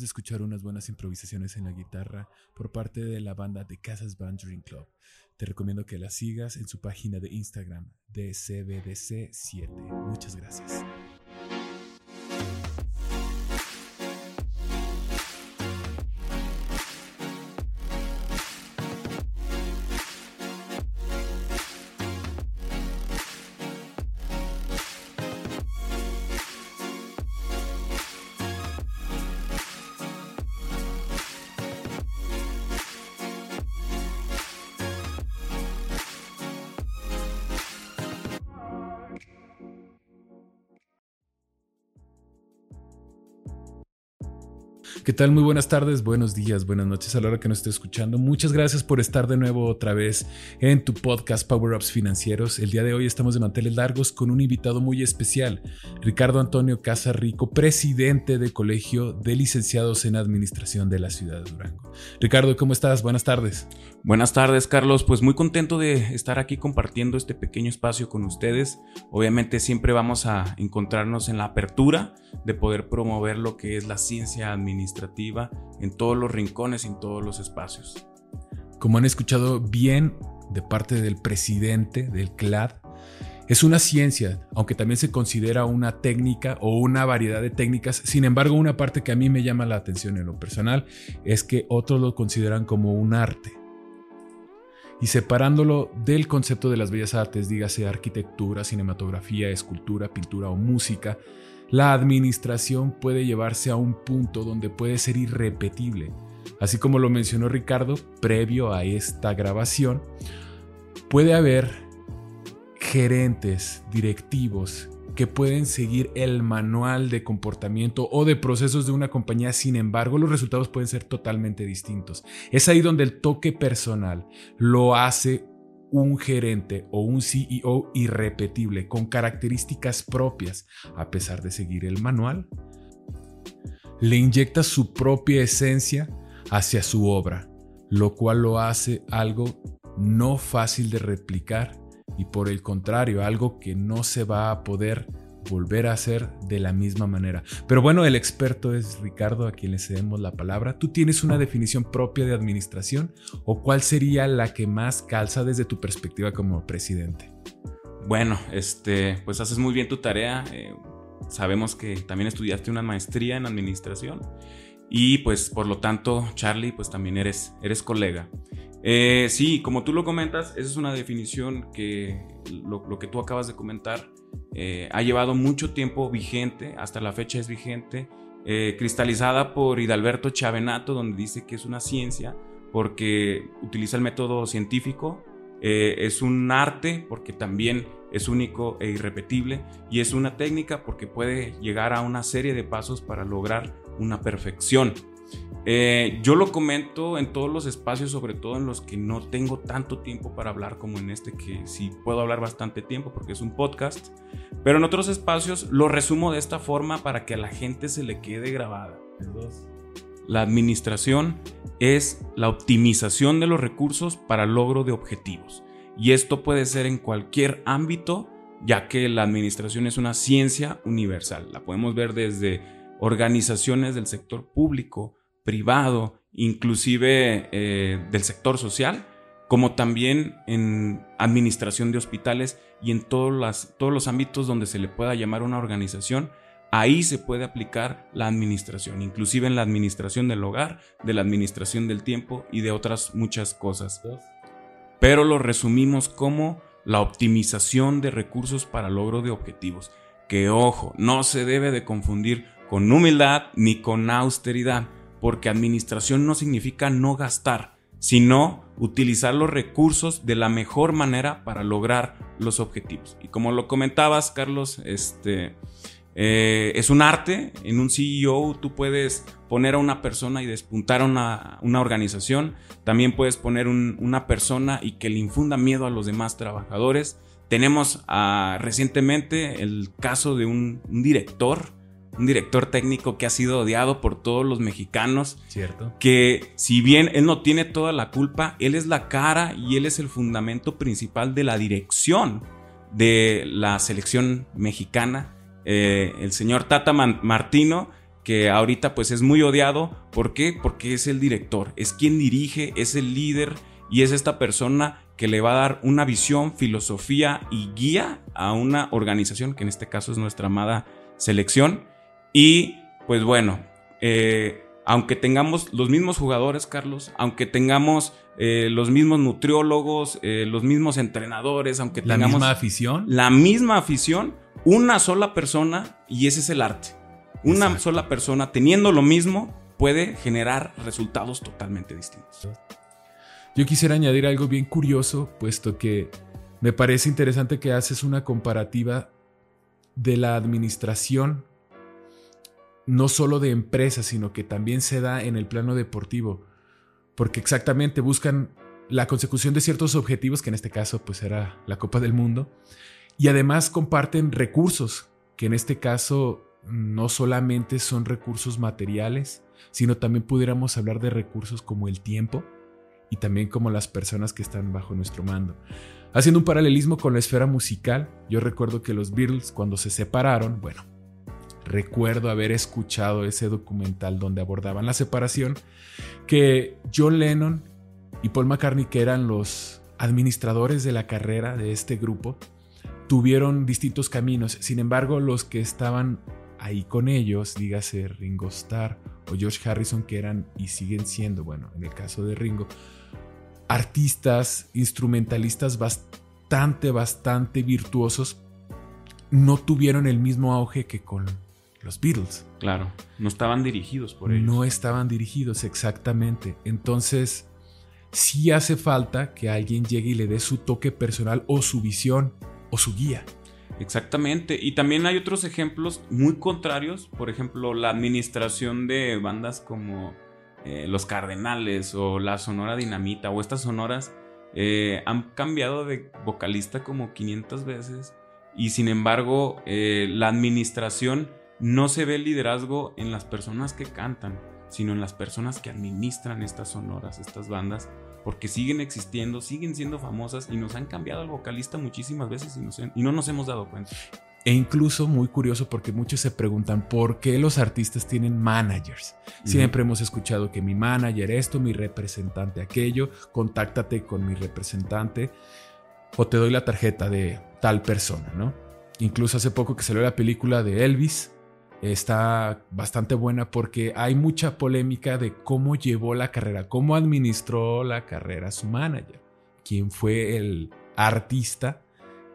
De escuchar unas buenas improvisaciones en la guitarra por parte de la banda de Casas Dream Club. Te recomiendo que la sigas en su página de Instagram, DCBDC7. Muchas gracias. ¿Qué tal? Muy buenas tardes, buenos días, buenas noches a la hora que nos esté escuchando. Muchas gracias por estar de nuevo otra vez en tu podcast Power Ups Financieros. El día de hoy estamos de manteles largos con un invitado muy especial, Ricardo Antonio Casarrico, presidente de Colegio de Licenciados en Administración de la ciudad de Durango. Ricardo, ¿cómo estás? Buenas tardes. Buenas tardes, Carlos. Pues muy contento de estar aquí compartiendo este pequeño espacio con ustedes. Obviamente siempre vamos a encontrarnos en la apertura de poder promover lo que es la ciencia administrativa en todos los rincones y en todos los espacios. Como han escuchado bien de parte del presidente del CLAD, es una ciencia, aunque también se considera una técnica o una variedad de técnicas. Sin embargo, una parte que a mí me llama la atención en lo personal es que otros lo consideran como un arte. Y separándolo del concepto de las bellas artes, dígase arquitectura, cinematografía, escultura, pintura o música, la administración puede llevarse a un punto donde puede ser irrepetible. Así como lo mencionó Ricardo previo a esta grabación, puede haber gerentes, directivos que pueden seguir el manual de comportamiento o de procesos de una compañía, sin embargo los resultados pueden ser totalmente distintos. Es ahí donde el toque personal lo hace un gerente o un CEO irrepetible con características propias, a pesar de seguir el manual, le inyecta su propia esencia hacia su obra, lo cual lo hace algo no fácil de replicar y por el contrario, algo que no se va a poder volver a hacer de la misma manera. Pero bueno, el experto es Ricardo, a quien le cedemos la palabra. ¿Tú tienes una definición propia de administración o cuál sería la que más calza desde tu perspectiva como presidente? Bueno, este, pues haces muy bien tu tarea. Eh, sabemos que también estudiaste una maestría en administración y pues por lo tanto, Charlie, pues también eres, eres colega. Eh, sí, como tú lo comentas, esa es una definición que lo, que tú acabas de comentar eh, ha llevado mucho tiempo vigente, hasta la fecha es vigente, eh, cristalizada por Hidalberto Chavenato, donde dice que es una ciencia porque utiliza el método científico, es un arte porque también es único e irrepetible y es una técnica porque puede llegar a una serie de pasos para lograr una perfección. Eh, yo lo comento en todos los espacios, sobre todo en los que no tengo tanto tiempo para hablar como en este, que sí puedo hablar bastante tiempo porque es un podcast. Pero en otros espacios lo resumo de esta forma para que a la gente se le quede grabada. La administración es la optimización de los recursos para logro de objetivos. Y esto puede ser en cualquier ámbito, ya que la administración es una ciencia universal. La podemos ver desde organizaciones del sector público, privado, inclusive eh, del sector social, como también en administración de hospitales y en todos, las, todos los ámbitos donde se le pueda llamar una organización, ahí se puede aplicar la administración, inclusive en la administración del hogar, de la administración del tiempo y de otras muchas cosas. Pero lo resumimos como la optimización de recursos para logro de objetivos, que ojo, no se debe de confundir con humildad ni con austeridad porque administración no significa no gastar, sino utilizar los recursos de la mejor manera para lograr los objetivos. Y como lo comentabas, Carlos, este, eh, es un arte. En un CEO tú puedes poner a una persona y despuntar a una, organización. También puedes poner una persona y que le infunda miedo a los demás trabajadores. Tenemos ah, recientemente el caso de un director un director técnico que ha sido odiado por todos los mexicanos. Cierto. Que si bien él no tiene toda la culpa, él es la cara y él es el fundamento principal de la dirección de la selección mexicana. Eh, el señor Tata Martino, que ahorita pues es muy odiado. ¿Por qué? Porque es el director, es quien dirige, es el líder y es esta persona que le va a dar una visión, filosofía y guía a una organización, que en este caso es nuestra amada selección. Y pues bueno, eh, aunque tengamos los mismos jugadores, Carlos, aunque tengamos eh, los mismos nutriólogos, eh, los mismos entrenadores, aunque tengamos... La misma afición. La misma afición, una sola persona, y ese es el arte. Una sola persona teniendo lo mismo puede generar resultados totalmente distintos. Yo quisiera añadir algo bien curioso, puesto que me parece interesante que haces una comparativa de la administración no solo de empresas, sino que también se da en el plano deportivo, porque exactamente buscan la consecución de ciertos objetivos, que en este caso pues era la Copa del Mundo, y además comparten recursos, que en este caso no solamente son recursos materiales, sino también pudiéramos hablar de recursos como el tiempo y también como las personas que están bajo nuestro mando. Haciendo un paralelismo con la esfera musical, yo recuerdo que los Beatles cuando se separaron, bueno, recuerdo haber escuchado ese documental donde abordaban la separación, que John Lennon y Paul McCartney, que eran los administradores de la carrera de este grupo, tuvieron distintos caminos. Sin embargo, los que estaban ahí con ellos, dígase Ringo Starr o George Harrison, que eran y siguen siendo, bueno, en el caso de Ringo, artistas, instrumentalistas bastante, bastante virtuosos, no tuvieron el mismo auge que con los Beatles. Claro, no estaban dirigidos por ellos. No estaban dirigidos, exactamente. Entonces, sí hace falta que alguien llegue y le dé su toque personal o su visión o su guía. Exactamente. Y también hay otros ejemplos muy contrarios. Por ejemplo, la administración de bandas como eh, Los Cardenales o la Sonora Dinamita o estas sonoras eh, han cambiado de vocalista como 500 veces. Y sin embargo, eh, la administración no se ve el liderazgo en las personas que cantan, sino en las personas que administran estas sonoras, estas bandas, porque siguen existiendo, siguen siendo famosas y nos han cambiado el vocalista muchísimas veces y, no nos hemos dado cuenta. E incluso muy curioso porque muchos se preguntan por qué los artistas tienen managers. Siempre hemos escuchado que mi manager esto, mi representante aquello, contáctate con mi representante o te doy la tarjeta de tal persona, ¿no? Incluso hace poco que salió la película de Elvis, está bastante buena porque hay mucha polémica de cómo llevó la carrera, cómo administró la carrera su manager, quién fue el artista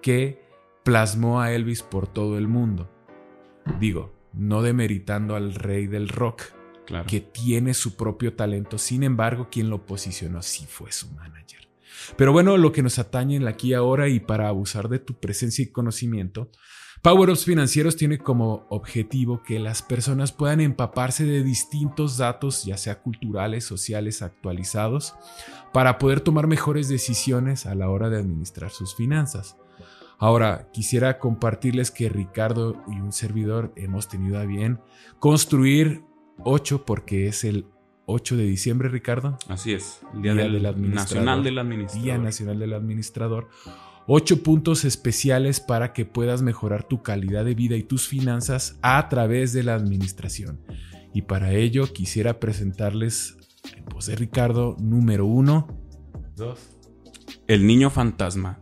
que plasmó a Elvis por todo el mundo. Digo, no demeritando al rey del rock, que tiene su propio talento, sin embargo, quien lo posicionó sí fue su manager. Pero bueno, lo que nos atañe en la aquí ahora y para abusar de tu presencia y conocimiento, Power Financieros tiene como objetivo que las personas puedan empaparse de distintos datos, ya sea culturales, sociales, actualizados, para poder tomar mejores decisiones a la hora de administrar sus finanzas. Ahora, quisiera compartirles que Ricardo y un servidor hemos tenido a bien construir 8 porque es el 8 de diciembre, Ricardo. Así es, el Día, del, Nacional del Administrador. Día Nacional del Administrador Ocho puntos especiales para que puedas mejorar tu calidad de vida y tus finanzas a través de la administración. Y para ello quisiera presentarles de Ricardo número uno. Dos. El niño fantasma.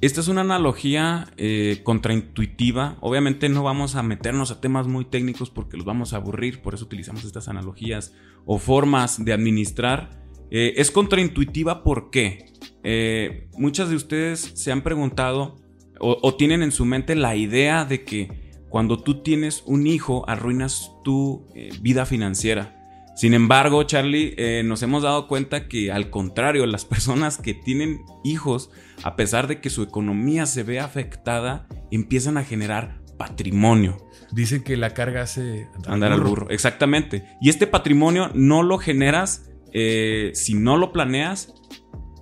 Esta es una analogía eh, contraintuitiva. Obviamente no vamos a meternos a temas muy técnicos porque los vamos a aburrir, por eso utilizamos estas analogías o formas de administrar. Eh, es contraintuitiva ¿por qué? Eh, muchas de ustedes se han preguntado o, tienen en su mente la idea de que cuando tú tienes un hijo arruinas tu eh, vida financiera. Sin embargo, Charlie, nos hemos dado cuenta que al contrario, las personas que tienen hijos, a pesar de que su economía se ve afectada, empiezan a generar patrimonio. Dicen que la carga hace andar, al burro. Exactamente. Y este patrimonio no lo generas si no lo planeas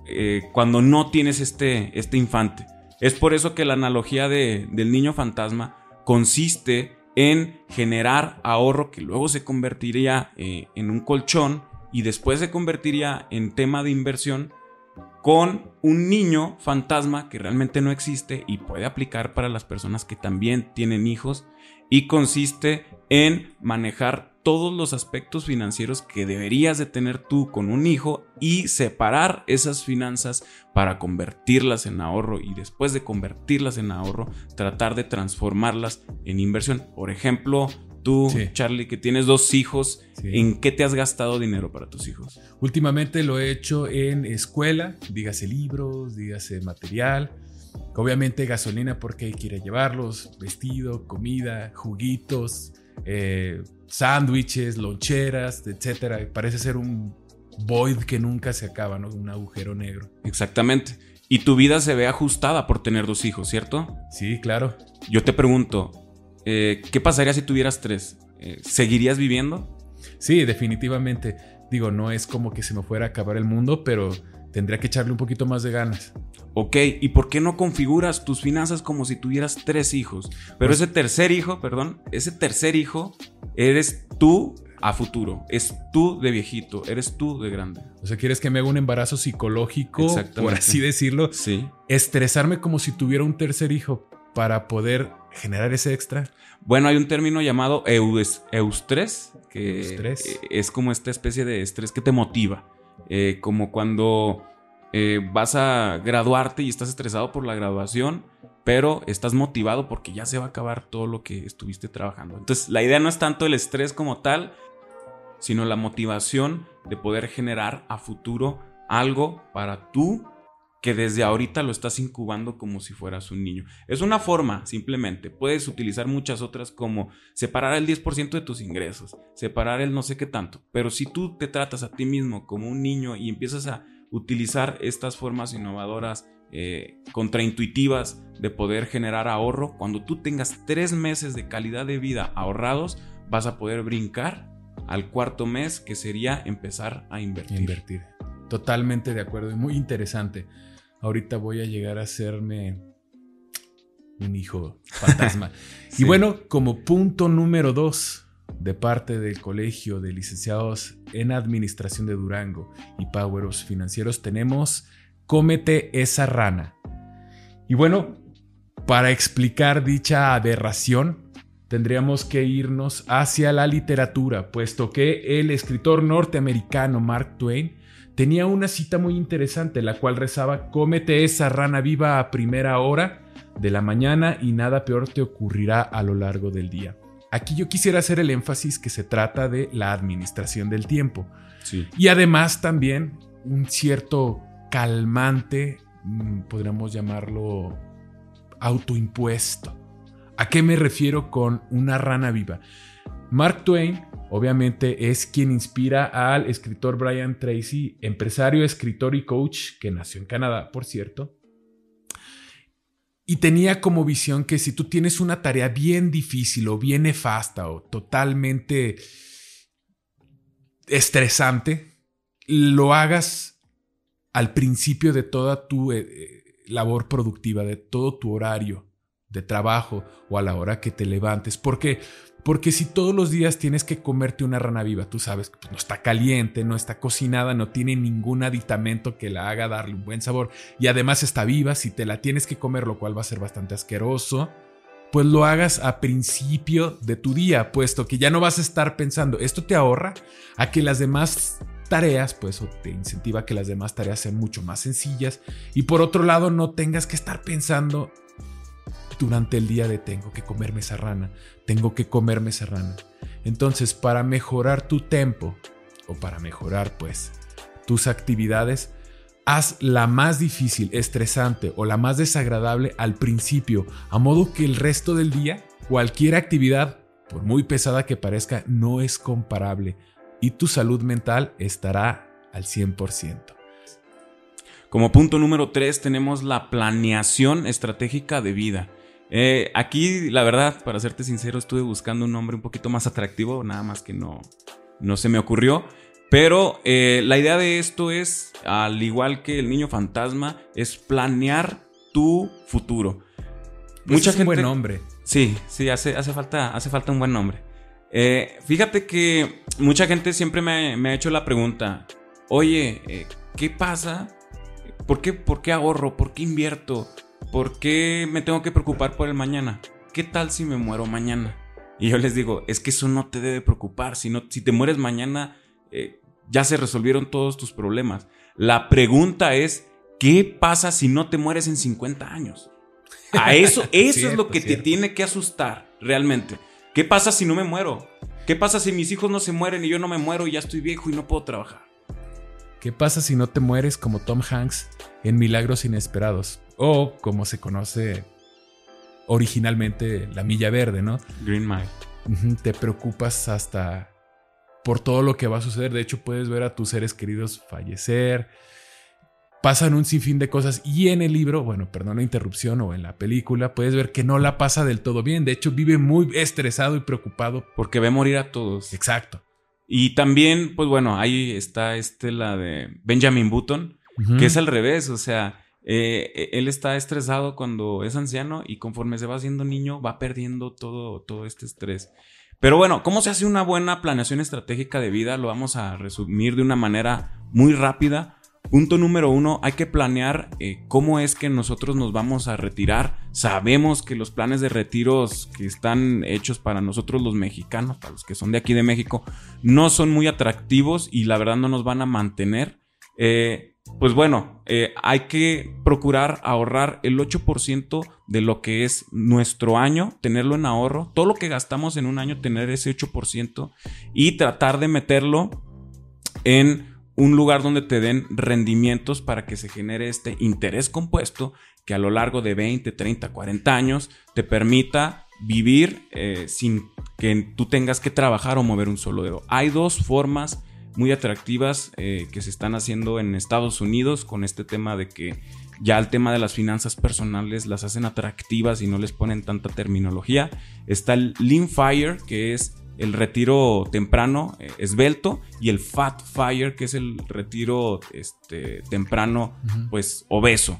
eh, cuando no tienes este, este infante. Es por eso que la analogía de, del niño fantasma consiste en generar ahorro que luego se convertiría eh, en un colchón y después se convertiría en tema de inversión con un niño fantasma que realmente no existe y puede aplicar para las personas que también tienen hijos y consiste en manejar todos los aspectos financieros que deberías de tener tú con un hijo y separar esas finanzas para convertirlas en ahorro y después de convertirlas en ahorro, tratar de transformarlas en inversión. Por ejemplo, tú, Charlie, que tienes dos hijos, ¿en qué te has gastado dinero para tus hijos? Últimamente lo he hecho en escuela, dígase libros, dígase material. Obviamente gasolina porque quiere llevarlos, vestido, comida, juguitos, eh, sándwiches, loncheras, etcétera. Parece ser un void que nunca se acaba, ¿no? Un agujero negro. Exactamente. Y tu vida se ve ajustada por tener dos hijos, ¿cierto? Sí, claro. Yo te pregunto, eh, ¿qué pasaría si tuvieras tres? Eh, ¿Seguirías viviendo? Sí, definitivamente. Digo, no es como que se me fuera a acabar el mundo, pero tendría que echarle un poquito más de ganas. Ok, ¿y por qué no configuras tus finanzas como si tuvieras tres hijos? Pero pues ese tercer hijo, perdón, ese tercer hijo eres tú a futuro. Es tú de viejito, eres tú de grande. O sea, ¿quieres que me haga un embarazo psicológico, por así decirlo? Sí. Estresarme como si tuviera un tercer hijo para poder generar ese extra. Bueno, hay un término llamado eustrés, que es como esta especie de estrés que te motiva. Eh, como cuando eh, vas a graduarte y estás estresado por la graduación, pero estás motivado porque ya se va a acabar todo lo que estuviste trabajando. Entonces, la idea no es tanto el estrés como tal, sino la motivación de poder generar a futuro algo para tú que desde ahorita lo estás incubando como si fueras un niño. Es una forma, simplemente. Puedes utilizar muchas otras como separar el 10% de tus ingresos, separar el no sé qué tanto. Pero si tú te tratas a ti mismo como un niño y empiezas a utilizar estas formas innovadoras, eh, contraintuitivas de poder generar ahorro, cuando tú tengas tres meses de calidad de vida ahorrados, vas a poder brincar al cuarto mes, que sería empezar a invertir. Invertir. Totalmente de acuerdo y muy interesante. Ahorita voy a llegar a hacerme un hijo fantasma. Y bueno, como punto número dos de parte del Colegio de Licenciados en Administración de Durango y Poweros Financieros tenemos Cómete esa rana. Y bueno, para explicar dicha aberración, tendríamos que irnos hacia la literatura, puesto que el escritor norteamericano Mark Twain tenía una cita muy interesante, la cual rezaba, cómete esa rana viva a primera hora de la mañana y nada peor te ocurrirá a lo largo del día. Aquí yo quisiera hacer el énfasis que se trata de la administración del tiempo. Y además también un cierto calmante, mm, podríamos llamarlo autoimpuesto. ¿A qué me refiero con una rana viva? Mark Twain, obviamente, es quien inspira al escritor Brian Tracy, empresario, escritor y coach, que nació en Canadá, por cierto. Y tenía como visión que si tú tienes una tarea bien difícil o bien nefasta o totalmente estresante, lo hagas al principio de toda tu eh, eh, labor productiva, de todo tu horario de trabajo o a la hora que te levantes. ¿Por qué? Porque si todos los días tienes que comerte una rana viva, tú sabes que pues, no está caliente, no está cocinada, no tiene ningún aditamento que la haga darle un buen sabor y además está viva, si te la tienes que comer, lo cual va a ser bastante asqueroso, pues lo hagas a principio de tu día, puesto que ya no vas a estar pensando, esto te ahorra a que las demás tareas, pues te incentiva a que las demás tareas sean mucho más sencillas y por otro lado no tengas que estar pensando durante el día de tengo que comerme esa rana, tengo que comerme esa rana. Entonces, para mejorar tu tempo o para mejorar pues tus actividades, haz la más difícil, estresante o la más desagradable al principio, a modo que el resto del día, cualquier actividad, por muy pesada que parezca, no es comparable y tu salud mental estará al 100%. Como punto número 3 tenemos la planeación estratégica de vida. Eh, aquí, la verdad, para serte sincero, estuve buscando un nombre un poquito más atractivo, nada más que no, no se me ocurrió. Pero eh, la idea de esto es, al igual que el niño fantasma, es planear tu futuro. Pues Mucha es un buen nombre. Sí, sí, hace, hace, falta, hace falta un buen nombre. Eh, fíjate que mucha gente siempre me, ha hecho la pregunta, oye, ¿qué pasa? ¿Por qué, ¿Por qué ahorro? ¿Por qué invierto? ¿Por qué me tengo que preocupar por el mañana? ¿Qué tal si me muero mañana? Y yo les digo, es que eso no te debe preocupar. Si, no, si te mueres mañana, eh, ya se resolvieron todos tus problemas. La pregunta es, ¿qué pasa si no te mueres en 50 años? A eso, eso es lo que te tiene que asustar, realmente. ¿Qué pasa si no me muero? ¿Qué pasa si mis hijos no se mueren y yo no me muero y ya estoy viejo y no puedo trabajar? ¿Qué pasa si no te mueres como Tom Hanks en Milagros Inesperados? O como se conoce originalmente La Milla Verde, ¿no? Green Mile. Te preocupas hasta por todo lo que va a suceder. De hecho, puedes ver a tus seres queridos fallecer. Pasan un sinfín de cosas. Y en el libro, bueno, perdón la interrupción, o en la película, puedes ver que no la pasa del todo bien. De hecho, vive muy estresado y preocupado. Porque ve morir a todos. Exacto. Y también, pues bueno, ahí está este, la de Benjamin Button, que es al revés, o sea, eh, él está estresado cuando es anciano y conforme se va haciendo niño va perdiendo todo, todo este estrés. Pero bueno, ¿cómo se hace una buena planeación estratégica de vida? Lo vamos a resumir de una manera muy rápida. Punto número uno, hay que planear eh, cómo es que nosotros nos vamos a retirar. Sabemos que los planes de retiros que están hechos para nosotros los mexicanos, para los que son de aquí de México, no son muy atractivos y la verdad no nos van a mantener. Eh, pues bueno, eh, hay que procurar ahorrar el 8% de lo que es nuestro año, tenerlo en ahorro, todo lo que gastamos en un año, tener ese 8% y tratar de meterlo en un lugar donde te den rendimientos para que se genere este interés compuesto que a lo largo de 20, 30, 40 años te permita vivir eh, sin que tú tengas que trabajar o mover un solo dedo. Hay dos formas muy atractivas eh, que se están haciendo en Estados Unidos con este tema de que ya el tema de las finanzas personales las hacen atractivas y no les ponen tanta terminología. Está el Lean Fire, que es el retiro temprano eh, esbelto y el fat fire, que es el retiro este, temprano, pues obeso.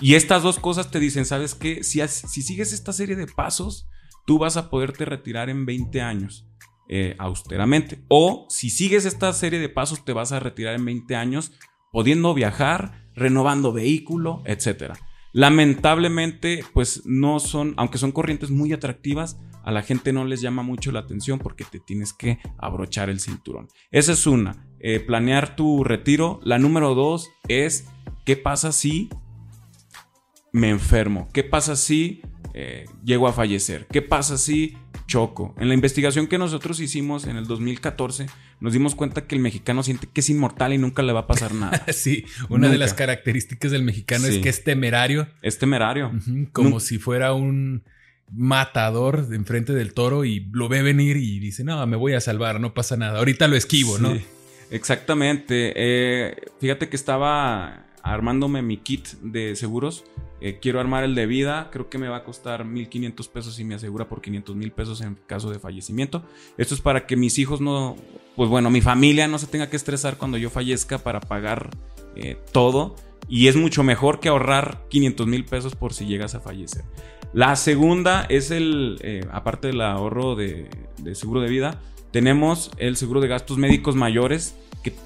Y estas dos cosas te dicen, ¿sabes qué? Si, si, sigues esta serie de pasos, tú vas a poderte retirar en 20 años, eh, austeramente. O si sigues esta serie de pasos, te vas a retirar en 20 años, pudiendo viajar, renovando vehículo, etcétera. Lamentablemente, pues no son, aunque son corrientes muy atractivas, a la gente no les llama mucho la atención porque te tienes que abrochar el cinturón. Esa es una, eh, planear tu retiro. La número dos es, ¿qué pasa si me enfermo? ¿Qué pasa si eh, llego a fallecer? ¿Qué pasa si choco? En la investigación que nosotros hicimos en el 2014, nos dimos cuenta que el mexicano siente que es inmortal y nunca le va a pasar nada. sí, una de las características del mexicano es que es temerario. Es temerario. como si fuera un matador de enfrente del toro y lo ve venir y dice, no, me voy a salvar, no pasa nada. Ahorita lo esquivo, ¿no? Exactamente. Eh, fíjate que estaba armándome mi kit de seguros. Eh, quiero armar el de vida. Creo que me va a costar 1500 pesos y me asegura por 500 mil pesos en caso de fallecimiento. Esto es para que mis hijos no, pues bueno, mi familia no se tenga que estresar cuando yo fallezca para pagar eh, todo. Y es mucho mejor que ahorrar 500 mil pesos por si llegas a fallecer. La segunda es el, eh, aparte del ahorro de, seguro de vida, tenemos el seguro de gastos médicos mayores,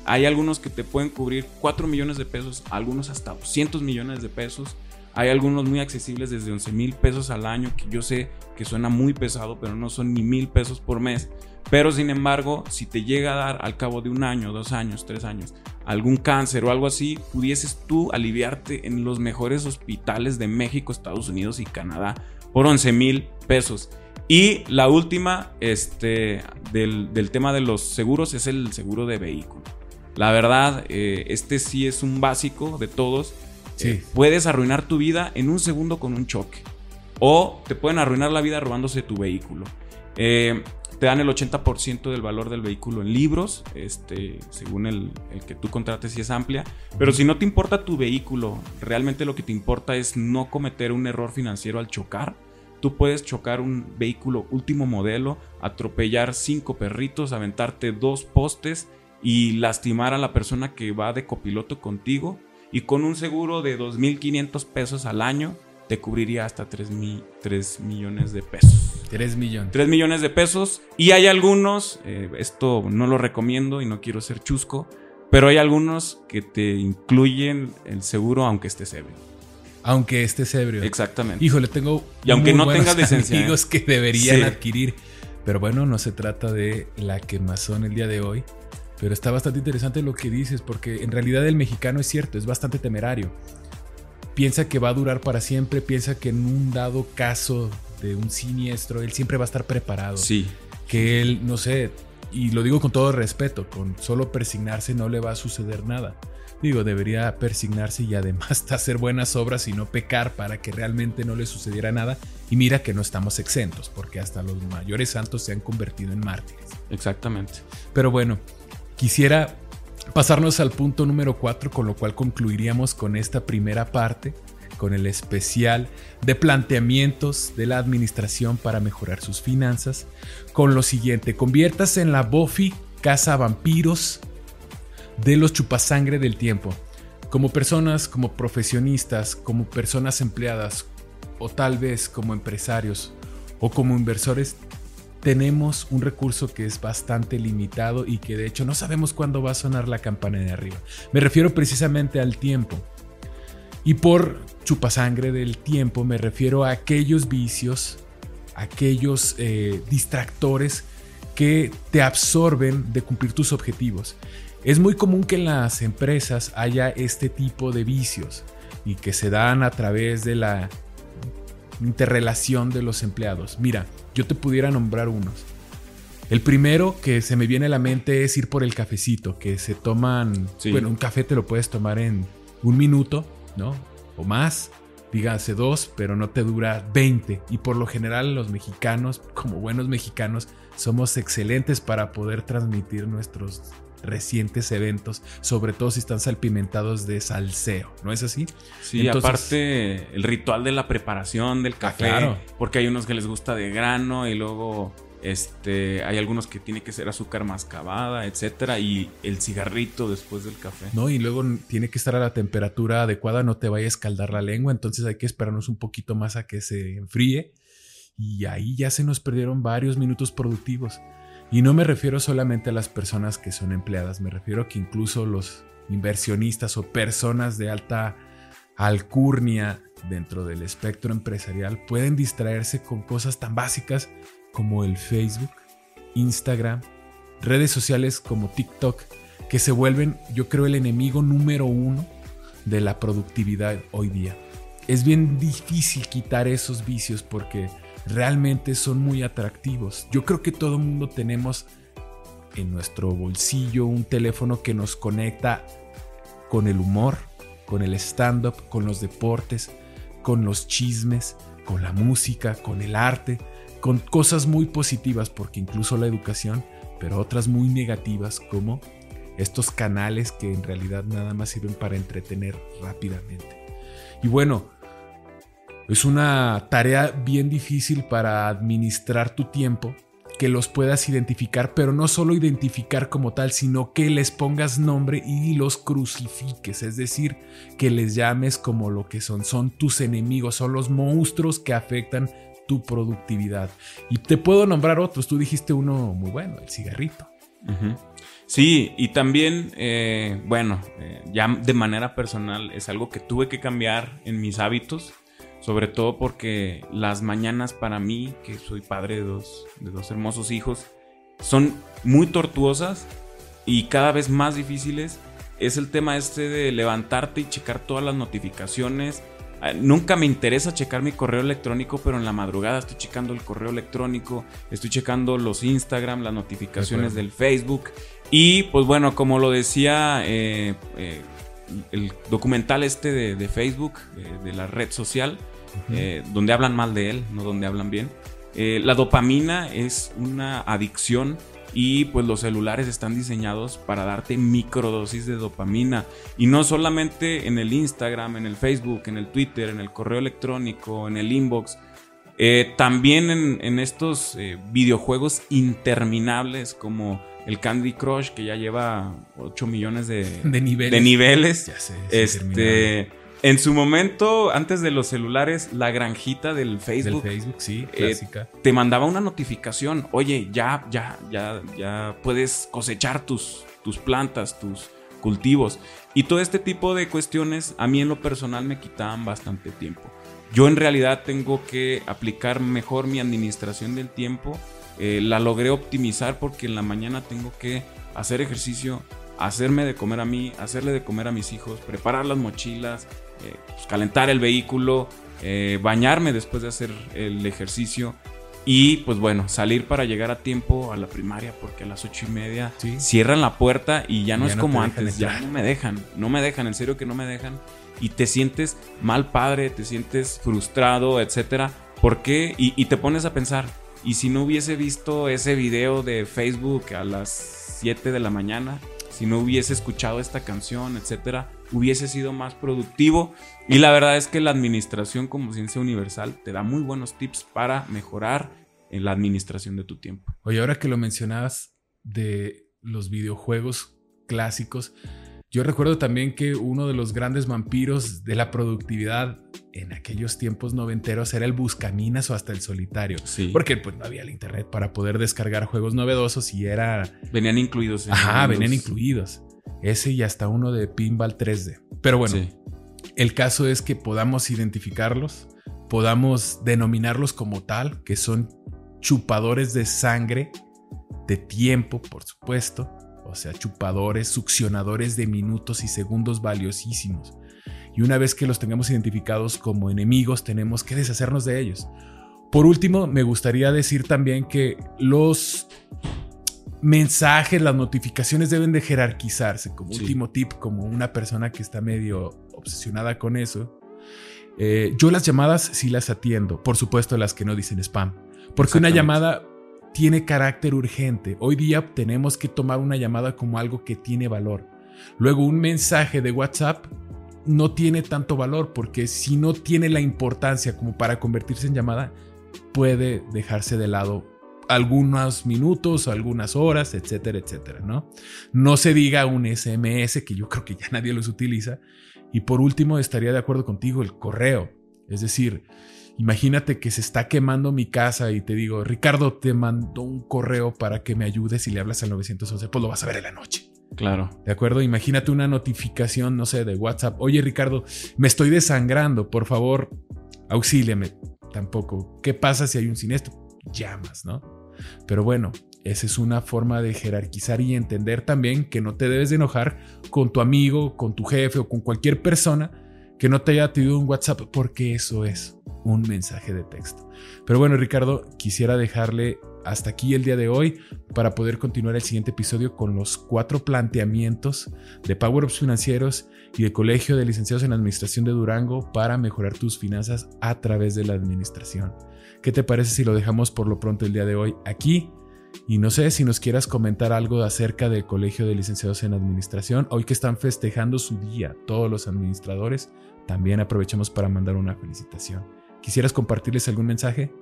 hay algunos que te pueden cubrir 4 millones de pesos, algunos hasta 200 millones de pesos. Hay algunos muy accesibles desde 11 mil pesos al año, que yo sé que suena muy pesado, pero no son ni mil pesos por mes. Pero sin embargo, si te llega a dar al cabo de un año, dos años, tres años, algún cáncer o algo así, pudieses tú aliviarte en los mejores hospitales de México, Estados Unidos y Canadá por 11 mil pesos. Y la última, este, del, tema de los seguros es el seguro de vehículo. La verdad, eh, este sí es un básico de todos. Sí. puedes arruinar tu vida en un segundo con un choque. O te pueden arruinar la vida robándose tu vehículo. Eh, te dan el 80% del valor del vehículo en libros, este, según el, que tú contrates si es amplia. Pero si no te importa tu vehículo, realmente lo que te importa es no cometer un error financiero al chocar. Tú puedes chocar un vehículo último modelo, atropellar cinco perritos, aventarte dos postes y lastimar a la persona que va de copiloto contigo. Y con un seguro de 2.500 pesos al año, te cubriría hasta 3, millones de pesos. 3 millones. 3 millones de pesos. Y hay algunos, eh, esto no lo recomiendo y no quiero ser chusco, pero hay algunos que te incluyen el seguro aunque estés ebrio. Aunque estés ebrio. Exactamente. Híjole, tengo. Y aunque no tengas licencia. Amigos ¿eh? que deberían adquirir Pero bueno, no se trata de la quemazón el día de hoy. Pero está bastante interesante lo que dices, porque en realidad el mexicano es cierto, es bastante temerario. Piensa que va a durar para siempre, piensa que en un dado caso de un siniestro, él siempre va a estar preparado. Sí. Que él, no sé, y lo digo con todo respeto, con solo persignarse no le va a suceder nada. Digo, debería persignarse y además hacer buenas obras y no pecar para que realmente no le sucediera nada. Y mira que no estamos exentos, porque hasta los mayores santos se han convertido en mártires. Exactamente. Pero bueno, quisiera pasarnos al punto número 4, con lo cual concluiríamos con esta primera parte, con el especial de planteamientos de la administración para mejorar sus finanzas, con lo siguiente, conviértase en la Buffy Casa Vampiros de los chupasangre del tiempo. Como personas, como profesionistas, como personas empleadas o tal vez como empresarios o como inversores, tenemos un recurso que es bastante limitado y que de hecho no sabemos cuándo va a sonar la campana de arriba. Me refiero precisamente al tiempo. Y por chupasangre del tiempo me refiero a aquellos vicios, aquellos eh, distractores que te absorben de cumplir tus objetivos. Es muy común que en las empresas haya este tipo de vicios y que se dan a través de la interrelación de los empleados. Mira, yo te pudiera nombrar unos. El primero que se me viene a la mente es ir por el cafecito, que se toman, bueno, un café te lo puedes tomar en un minuto, ¿no? O más, dígase dos, pero no te dura 20. Y por lo general los mexicanos, como buenos mexicanos, somos excelentes para poder transmitir nuestros recientes eventos, sobre todo si están salpimentados de salseo, ¿no es así? Sí, aparte el ritual de la preparación del ah, café, porque hay unos que les gusta de grano y luego este, hay algunos que tiene que ser azúcar mascabada, etcétera, y el cigarrito después del café. No, y luego tiene que estar a la temperatura adecuada, no te vaya a escaldar la lengua, entonces hay que esperarnos un poquito más a que se enfríe. Y ahí ya se nos perdieron varios minutos productivos. Y no me refiero solamente a las personas que son empleadas, me refiero a que incluso los inversionistas o personas de alta alcurnia dentro del espectro empresarial pueden distraerse con cosas tan básicas como el Facebook, Instagram, redes sociales como TikTok, que se vuelven, yo creo, el enemigo número uno de la productividad hoy día. Es bien difícil quitar esos vicios porque realmente son muy atractivos. Yo creo que todo el mundo tenemos en nuestro bolsillo un teléfono que nos conecta con el humor, con el stand-up, con los deportes, con los chismes, con la música, con el arte, con cosas muy positivas, porque incluso la educación, pero otras muy negativas como estos canales que en realidad nada más sirven para entretener rápidamente. Y bueno, es una tarea bien difícil para administrar tu tiempo, que los puedas identificar, pero no solo identificar como tal, sino que les pongas nombre y los crucifiques, es decir, que les llames como lo que son, son tus enemigos, son los monstruos que afectan tu productividad. Y te puedo nombrar otros, tú dijiste uno muy bueno, el cigarrito. Sí, y también, eh, bueno, eh, ya de manera personal es algo que tuve que cambiar en mis hábitos sobre todo porque las mañanas para mí, que soy padre de dos, de dos hermosos hijos, son muy tortuosas y cada vez más difíciles. Es el tema este de levantarte y checar todas las notificaciones. Ah, nunca me interesa checar mi correo electrónico, pero en la madrugada estoy checando el correo electrónico, estoy checando los Instagram, las notificaciones del Facebook. Y pues bueno, como lo decía eh, eh, el documental este de, Facebook, eh, de la red social, eh, donde hablan mal de él, no donde hablan bien. Eh, la dopamina es una adicción y pues los celulares están diseñados para darte microdosis de dopamina y no solamente en el Instagram, en el Facebook, en el Twitter, en el correo electrónico, en el inbox, eh, también en, estos videojuegos interminables como el Candy Crush que ya lleva 8 millones de, niveles. De niveles. Ya sé, este, en su momento, antes de los celulares, la granjita del Facebook. Facebook, sí, eh, clásica. te mandaba una notificación. Oye, ya, ya, ya, ya puedes cosechar tus, tus plantas, tus cultivos. Y todo este tipo de cuestiones a mí en lo personal me quitaban bastante tiempo. Yo en realidad tengo que aplicar mejor mi administración del tiempo eh, la logré optimizar porque en la mañana tengo que hacer ejercicio, hacerme de comer a mí, hacerle de comer a mis hijos, preparar las mochilas, eh, pues, calentar el vehículo, eh, bañarme después de hacer el ejercicio. Y pues bueno, salir para llegar a tiempo a la primaria porque a las ocho y media cierran la puerta y ya no es como antes, ya no me dejan, no me dejan, en serio que no me dejan. Y te sientes mal padre, te sientes frustrado, etcétera. ¿Por qué? Y, te pones a pensar, ¿y si no hubiese visto ese video de Facebook a las 7 de la mañana? Si no hubiese escuchado esta canción, etcétera, hubiese sido más productivo. Y la verdad es que la administración como ciencia universal te da muy buenos tips para mejorar en la administración de tu tiempo. Oye, ahora que lo mencionabas de los videojuegos clásicos, yo recuerdo también que uno de los grandes vampiros de la productividad en aquellos tiempos noventeros era el Buscaminas o hasta el solitario. Sí. Porque pues no había el internet para poder descargar juegos novedosos y era... Venían incluidos. Ajá, venían incluidos. Ese y hasta uno de Pinball 3D. Pero bueno, el caso es que podamos identificarlos, podamos denominarlos como tal, que son chupadores de sangre, de tiempo, por supuesto, o sea, chupadores, succionadores de minutos y segundos valiosísimos. Y una vez que los tengamos identificados como enemigos, tenemos que deshacernos de ellos. Por último, me gustaría decir también que los mensajes, las notificaciones deben de jerarquizarse. Como último tip, como una persona que está medio obsesionada con eso. Eh, yo las llamadas sí las atiendo, por supuesto las que no dicen spam, porque una llamada tiene carácter urgente. Hoy día tenemos que tomar una llamada como algo que tiene valor. Luego un mensaje de WhatsApp no tiene tanto valor porque si no tiene la importancia como para convertirse en llamada, puede dejarse de lado algunos minutos, algunas horas, etcétera, etcétera, ¿no? No se diga un SMS, que yo creo que ya nadie los utiliza. Y por último, estaría de acuerdo contigo, el correo. Es decir, Imagínate que se está quemando mi casa y te digo, Ricardo, te mando un correo para que me ayudes y le hablas al 911, pues lo vas a ver en la noche. Claro. ¿De acuerdo? Imagínate una notificación, no sé, de WhatsApp. Oye, Ricardo, me estoy desangrando, por favor, auxíliame. Tampoco. ¿Qué pasa si hay un siniestro? Llamas, ¿no? Pero bueno, esa es una forma de jerarquizar y entender también que no te debes de enojar con tu amigo, con tu jefe o con cualquier persona que no te haya tenido un WhatsApp porque eso es un mensaje de texto. Pero bueno, Ricardo, quisiera dejarle hasta aquí el día de hoy para poder continuar el siguiente episodio con los cuatro planteamientos de Power Ups Financieros y del Colegio de Licenciados en Administración de Durango para mejorar tus finanzas a través de la administración. ¿Qué te parece si lo dejamos por lo pronto el día de hoy aquí? Y no sé si nos quieras comentar algo acerca del Colegio de Licenciados en Administración, hoy que están festejando su día todos los administradores, también aprovechamos para mandar una felicitación. ¿Quisieras compartirles algún mensaje?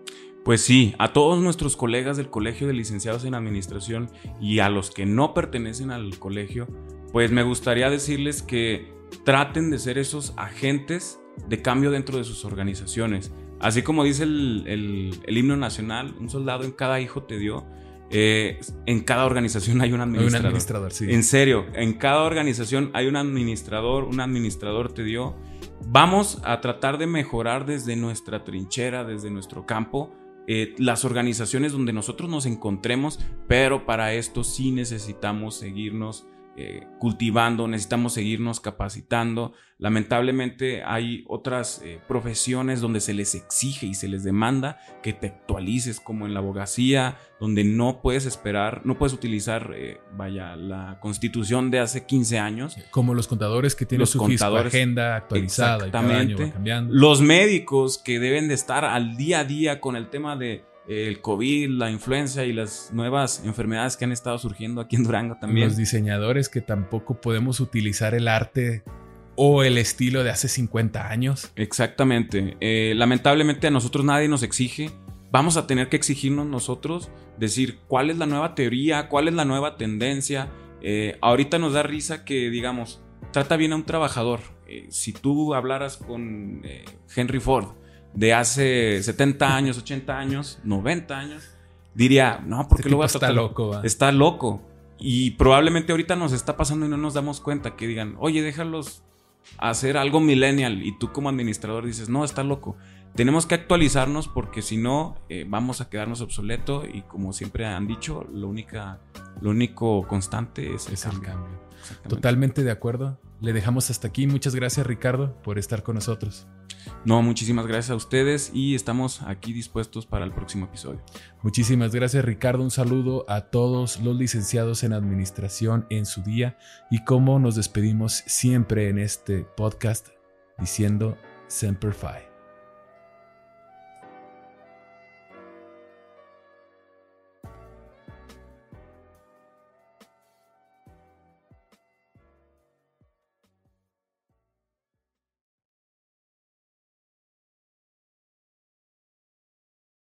Pues sí, a todos nuestros colegas del Colegio de Licenciados en Administración y a los que no pertenecen al colegio, pues me gustaría decirles que traten de ser esos agentes de cambio dentro de sus organizaciones. Así como dice el, himno nacional, un soldado en cada hijo te dio, eh, en cada organización hay un administrador. Hay un administrador, sí. En serio, en cada organización hay un administrador, un administrador te dio Vamos a tratar de mejorar desde nuestra trinchera, desde nuestro campo, eh, las organizaciones donde nosotros nos encontremos, pero para esto sí necesitamos seguirnos eh, cultivando, necesitamos seguirnos capacitando. Lamentablemente hay otras eh, profesiones donde se les exige y se les demanda que te actualices, como en la abogacía, donde no puedes esperar, no puedes utilizar, eh, vaya, la constitución de hace 15 años. Como los contadores que tienen su agenda actualizada exactamente, Los médicos que deben de estar al día a día con el tema de el COVID, la influenza y las nuevas enfermedades que han estado surgiendo aquí en Durango también. Los diseñadores que tampoco podemos utilizar el arte o el estilo de hace 50 años. Exactamente. Eh, lamentablemente a nosotros nadie nos exige. Vamos a tener que exigirnos nosotros decir cuál es la nueva teoría, cuál es la nueva tendencia. Eh, ahorita nos da risa que digamos, trata bien a un trabajador. Eh, si tú hablaras con Henry Ford, de hace 70 años, 80 años, 90 años, diría, no, porque este lo voy a tratar? Está loco, Está loco. Y probablemente ahorita nos está pasando y no nos damos cuenta que digan, oye, déjalos hacer algo millennial y tú como administrador dices, no, está loco. Tenemos que actualizarnos porque si no eh, vamos a quedarnos obsoletos y como siempre han dicho, lo, única, lo único constante es el cambio. cambio. Totalmente de acuerdo. Le dejamos hasta aquí. Muchas gracias Ricardo por estar con nosotros. No, muchísimas gracias a ustedes y estamos aquí dispuestos para el próximo episodio. Muchísimas gracias Ricardo. Un saludo a todos los licenciados en administración en su día y como nos despedimos siempre en este podcast diciendo Semper Fi.